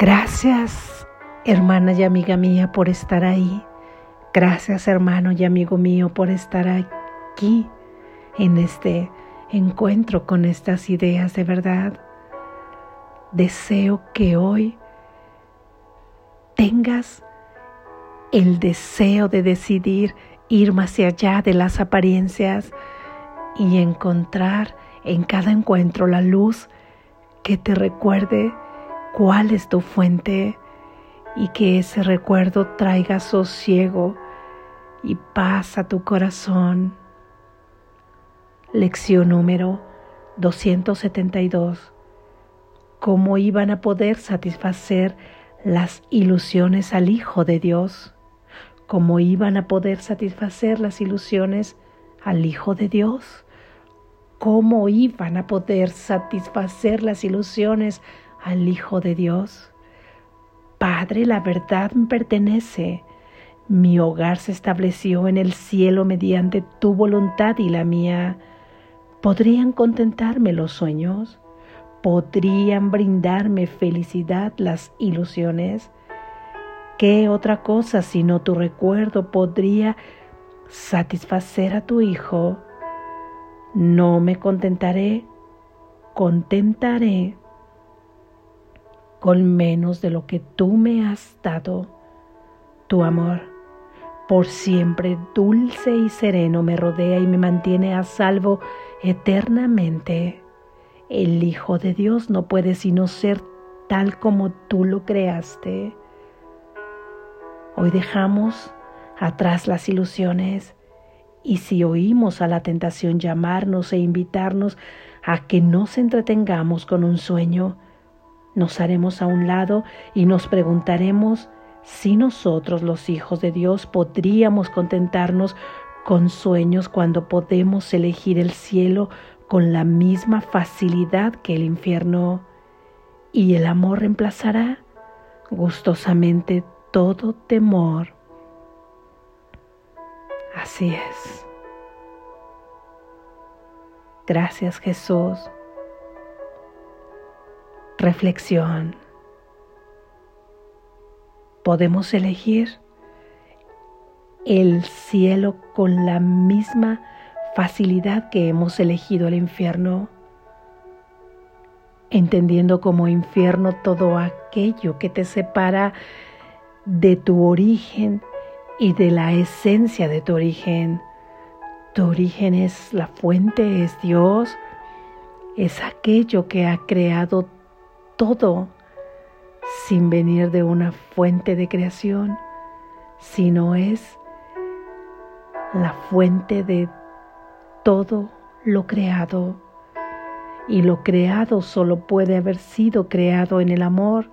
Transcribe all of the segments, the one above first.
Gracias, hermana y amiga mía, por estar ahí. Gracias, hermano y amigo mío, por estar aquí en este encuentro con estas ideas de verdad. Deseo que hoy tengas el deseo de decidir ir más allá de las apariencias y encontrar en cada encuentro la luz que te recuerde cuál es tu fuente y que ese recuerdo traiga sosiego y paz a tu corazón. Lección número 272. ¿Cómo iban a poder satisfacer las ilusiones al Hijo de Dios? ¿Cómo iban a poder satisfacer las ilusiones al Hijo de Dios? ¿Cómo iban a poder satisfacer las ilusiones al Hijo de Dios. Padre, la verdad me pertenece. Mi hogar se estableció en el cielo mediante tu voluntad y la mía. ¿Podrían contentarme los sueños? ¿Podrían brindarme felicidad las ilusiones? ¿Qué otra cosa sino tu recuerdo podría satisfacer a tu Hijo? No me contentaré, contentaré con menos de lo que tú me has dado. Tu amor, por siempre dulce y sereno, me rodea y me mantiene a salvo eternamente. El Hijo de Dios no puede sino ser tal como tú lo creaste. Hoy dejamos atrás las ilusiones y si oímos a la tentación llamarnos e invitarnos a que nos entretengamos con un sueño, nos haremos a un lado y nos preguntaremos si nosotros los hijos de Dios podríamos contentarnos con sueños cuando podemos elegir el cielo con la misma facilidad que el infierno y el amor reemplazará gustosamente todo temor. Así es. Gracias Jesús Reflexión. Podemos elegir el cielo con la misma facilidad que hemos elegido el infierno, entendiendo como infierno todo aquello que te separa de tu origen y de la esencia de tu origen. Tu origen es la fuente, es Dios, es aquello que ha creado todo sin venir de una fuente de creación, sino es la fuente de todo lo creado. Y lo creado solo puede haber sido creado en el amor,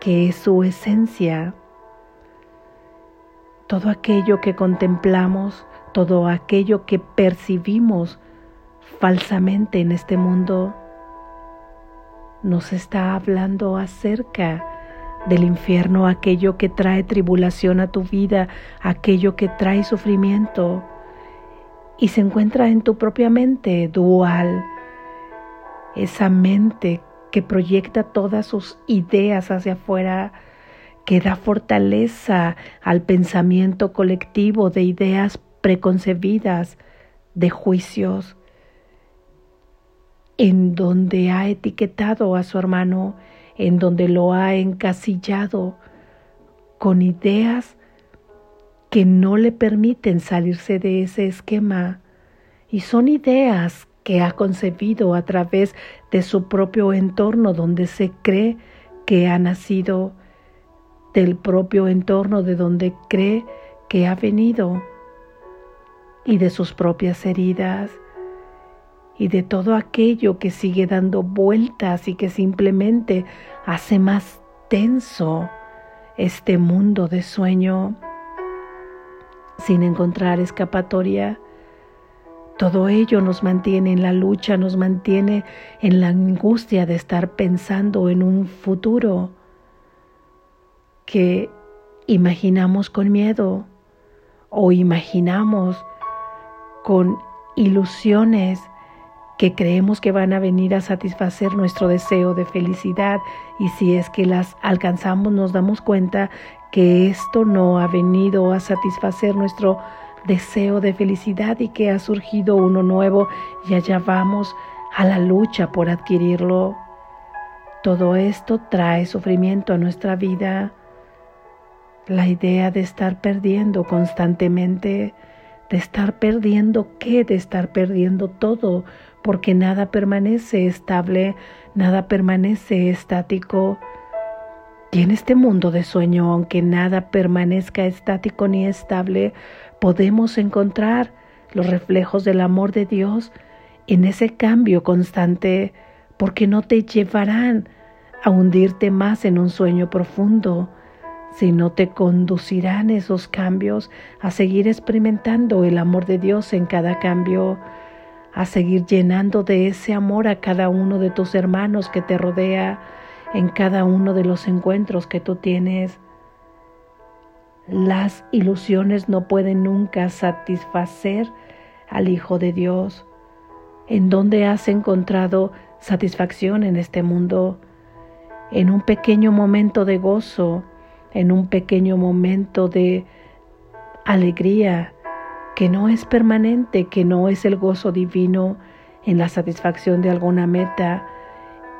que es su esencia. Todo aquello que contemplamos, todo aquello que percibimos falsamente en este mundo, nos está hablando acerca del infierno, aquello que trae tribulación a tu vida, aquello que trae sufrimiento y se encuentra en tu propia mente dual, esa mente que proyecta todas sus ideas hacia afuera, que da fortaleza al pensamiento colectivo de ideas preconcebidas, de juicios, en donde ha etiquetado a su hermano, en donde lo ha encasillado con ideas que no le permiten salirse de ese esquema. Y son ideas que ha concebido a través de su propio entorno donde se cree que ha nacido, del propio entorno de donde cree que ha venido y de sus propias heridas y de todo aquello que sigue dando vueltas y que simplemente hace más tenso este mundo de sueño sin encontrar escapatoria. Todo ello nos mantiene en la lucha, nos mantiene en la angustia de estar pensando en un futuro que imaginamos con miedo o imaginamos con ilusiones que creemos que van a venir a satisfacer nuestro deseo de felicidad y si es que las alcanzamos nos damos cuenta que esto no ha venido a satisfacer nuestro deseo de felicidad y que ha surgido uno nuevo y allá vamos a la lucha por adquirirlo. Todo esto trae sufrimiento a nuestra vida. La idea de estar perdiendo constantemente, de estar perdiendo qué, de estar perdiendo todo, porque nada permanece estable, nada permanece estático. Y en este mundo de sueño, aunque nada permanezca estático ni estable, podemos encontrar los reflejos del amor de Dios en ese cambio constante, porque no te llevarán a hundirte más en un sueño profundo, sino te conducirán esos cambios a seguir experimentando el amor de Dios en cada cambio, a seguir llenando de ese amor a cada uno de tus hermanos que te rodea, en cada uno de los encuentros que tú tienes. Las ilusiones no pueden nunca satisfacer al Hijo de Dios. ¿En dónde has encontrado satisfacción en este mundo? En un pequeño momento de gozo, en un pequeño momento de alegría que no es permanente, que no es el gozo divino en la satisfacción de alguna meta,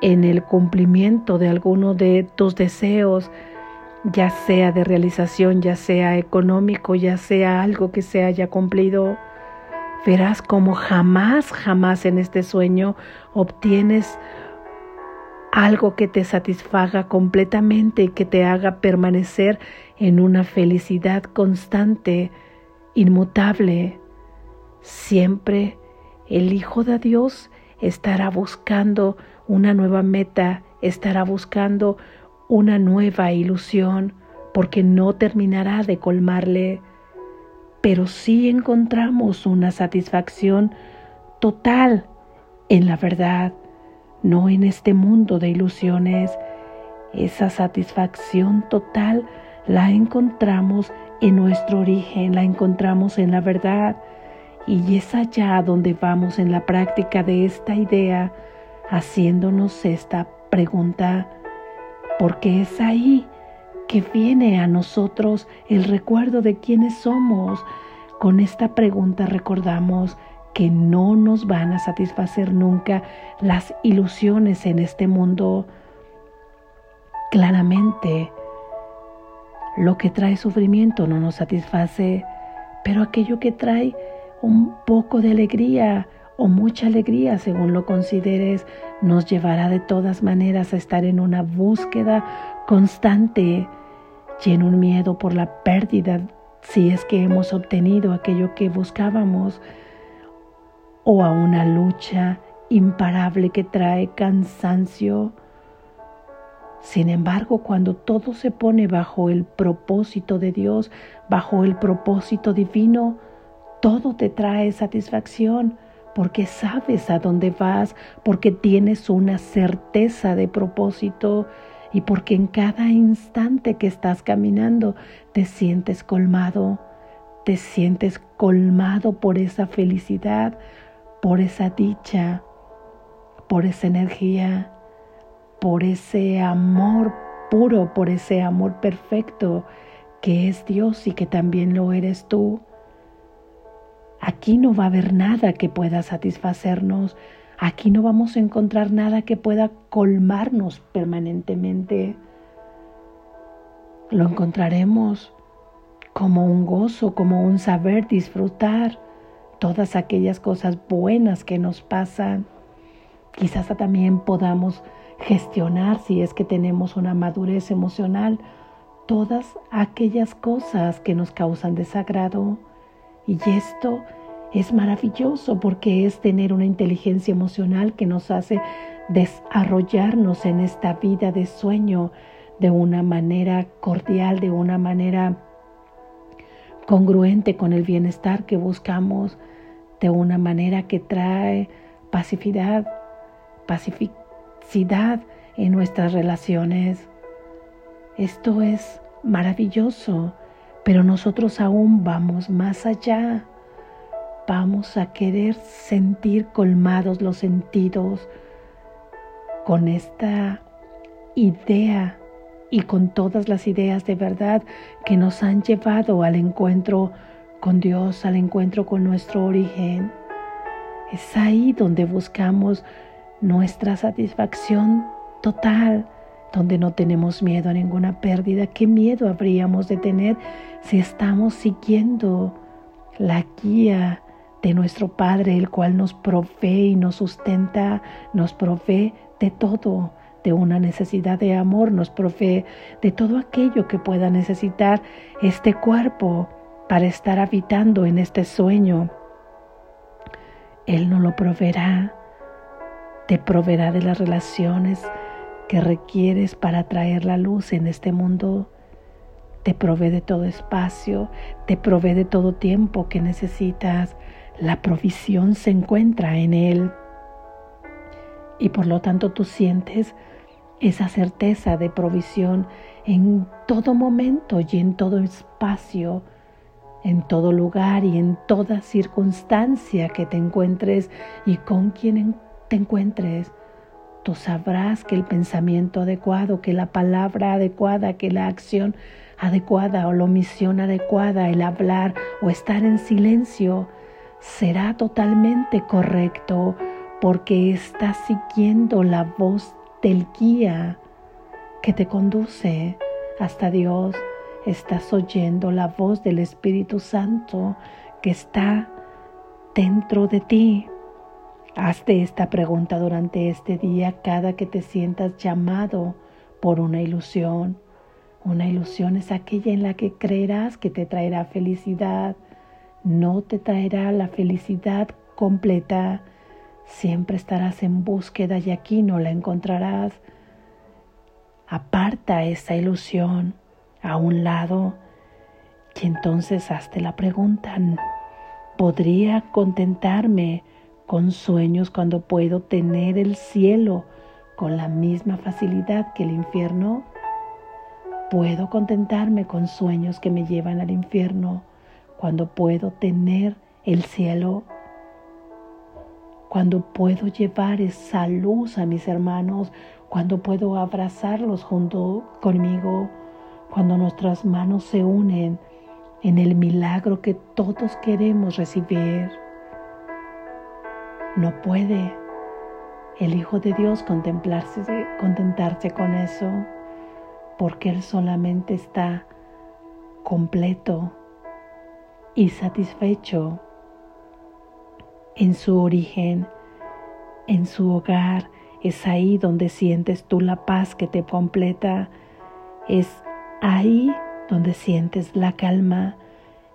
en el cumplimiento de alguno de tus deseos, ya sea de realización, ya sea económico, ya sea algo que se haya cumplido, verás como jamás, jamás en este sueño obtienes algo que te satisfaga completamente y que te haga permanecer en una felicidad constante, inmutable. Siempre el Hijo de Dios estará buscando una nueva meta, estará buscando una nueva ilusión, porque no terminará de colmarle, pero sí encontramos una satisfacción total en la verdad, no en este mundo de ilusiones. Esa satisfacción total la encontramos en nuestro origen, la encontramos en la verdad, y es allá donde vamos en la práctica de esta idea haciéndonos esta pregunta, porque es ahí que viene a nosotros el recuerdo de quiénes somos. Con esta pregunta recordamos que no nos van a satisfacer nunca las ilusiones en este mundo. Claramente, lo que trae sufrimiento no nos satisface, pero aquello que trae un poco de alegría, o mucha alegría, según lo consideres, nos llevará de todas maneras a estar en una búsqueda constante y en un miedo por la pérdida si es que hemos obtenido aquello que buscábamos, o a una lucha imparable que trae cansancio. Sin embargo, cuando todo se pone bajo el propósito de Dios, bajo el propósito divino, todo te trae satisfacción porque sabes a dónde vas, porque tienes una certeza de propósito y porque en cada instante que estás caminando te sientes colmado, te sientes colmado por esa felicidad, por esa dicha, por esa energía, por ese amor puro, por ese amor perfecto que es Dios y que también lo eres tú. Aquí no va a haber nada que pueda satisfacernos. Aquí no vamos a encontrar nada que pueda colmarnos permanentemente. Lo encontraremos como un gozo, como un saber disfrutar todas aquellas cosas buenas que nos pasan. Quizás también podamos gestionar, si es que tenemos una madurez emocional, todas aquellas cosas que nos causan desagrado. Y esto es maravilloso porque es tener una inteligencia emocional que nos hace desarrollarnos en esta vida de sueño de una manera cordial, de una manera congruente con el bienestar que buscamos, de una manera que trae pacificidad, en nuestras relaciones. Esto es maravilloso pero nosotros aún vamos más allá vamos a querer sentir colmados los sentidos con esta idea y con todas las ideas de verdad que nos han llevado al encuentro con Dios, al encuentro con nuestro origen. Es ahí donde buscamos nuestra satisfacción total, donde no tenemos miedo a ninguna pérdida. ¿Qué miedo habríamos de tener si estamos siguiendo la guía de nuestro Padre, el cual nos provee y nos sustenta, nos provee de todo, de una necesidad de amor, nos provee de todo aquello que pueda necesitar este cuerpo para estar habitando en este sueño. Él no lo proveerá, te proveerá de las relaciones que requieres para traer la luz en este mundo. Te provee de todo espacio, te provee de todo tiempo que necesitas. La provisión se encuentra en Él. Y por lo tanto tú sientes esa certeza de provisión en todo momento y en todo espacio, en todo lugar y en toda circunstancia que te encuentres y con quien te encuentres. Tú sabrás que el pensamiento adecuado, que la palabra adecuada, que la acción adecuada o la omisión adecuada, el hablar o estar en silencio, será totalmente correcto porque estás siguiendo la voz del guía que te conduce hasta Dios. Estás oyendo la voz del Espíritu Santo que está dentro de ti. Hazte esta pregunta durante este día cada que te sientas llamado por una ilusión. Una ilusión es aquella en la que creerás que te traerá felicidad. No te traerá la felicidad completa. Siempre estarás en búsqueda y aquí no la encontrarás. Aparta esa ilusión a un lado y entonces hazte la pregunta, ¿podría contentarme con sueños cuando puedo tener el cielo con la misma facilidad que el infierno? ¿Puedo contentarme con sueños que me llevan al infierno cuando puedo tener el cielo? Cuando puedo llevar esa luz a mis hermanos, cuando puedo abrazarlos junto conmigo, cuando nuestras manos se unen en el milagro que todos queremos recibir. No puede el Hijo de Dios contemplarse, contentarse con eso, porque Él solamente está completo y satisfecho en su origen, en su hogar. Es ahí donde sientes tú la paz que te completa. Es ahí donde sientes la calma.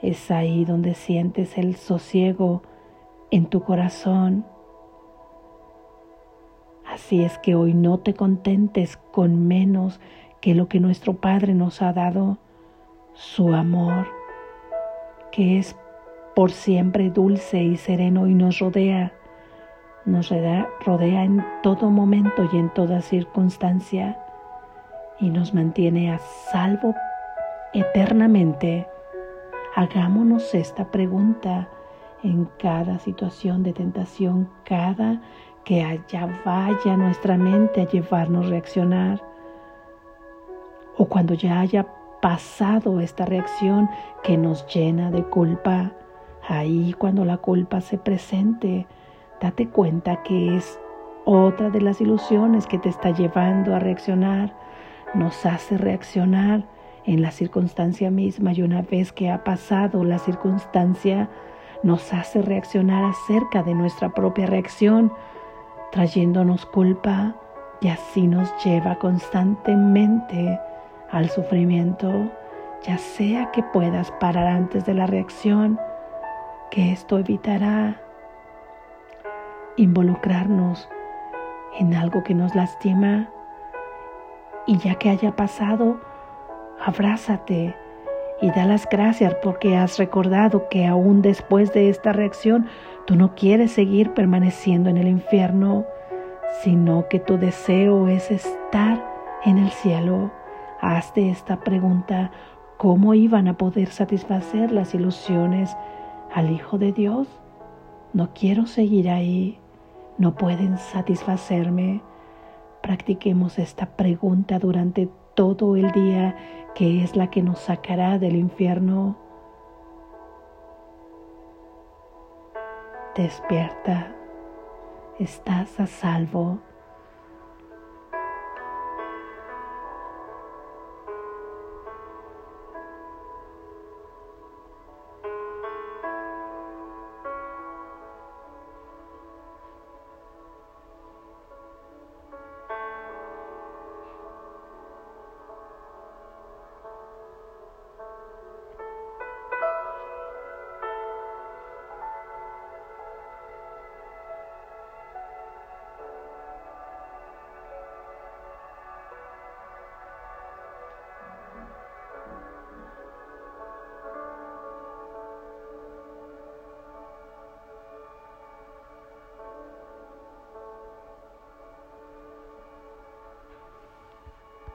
Es ahí donde sientes el sosiego en tu corazón. Así es que hoy no te contentes con menos que lo que nuestro Padre nos ha dado, su amor, que es por siempre dulce y sereno y nos rodea, nos rodea, en todo momento y en toda circunstancia y nos mantiene a salvo eternamente. Hagámonos esta pregunta en cada situación de tentación, cada que allá vaya nuestra mente a llevarnos a reaccionar. O cuando ya haya pasado esta reacción que nos llena de culpa, ahí cuando la culpa se presente, date cuenta que es otra de las ilusiones que te está llevando a reaccionar, nos hace reaccionar en la circunstancia misma y una vez que ha pasado la circunstancia, nos hace reaccionar acerca de nuestra propia reacción, trayéndonos culpa y así nos lleva constantemente al sufrimiento, ya sea que puedas parar antes de la reacción, que esto evitará involucrarnos en algo que nos lastima. Y ya que haya pasado, abrázate y da las gracias porque has recordado que aún después de esta reacción tú no quieres seguir permaneciendo en el infierno, sino que tu deseo es estar en el cielo. Hazte esta pregunta, ¿cómo iban a poder satisfacer las ilusiones al Hijo de Dios No quiero seguir ahí, no pueden satisfacerme. Practiquemos esta pregunta durante todo el día, que es la que nos sacará del infierno. Despierta, estás a salvo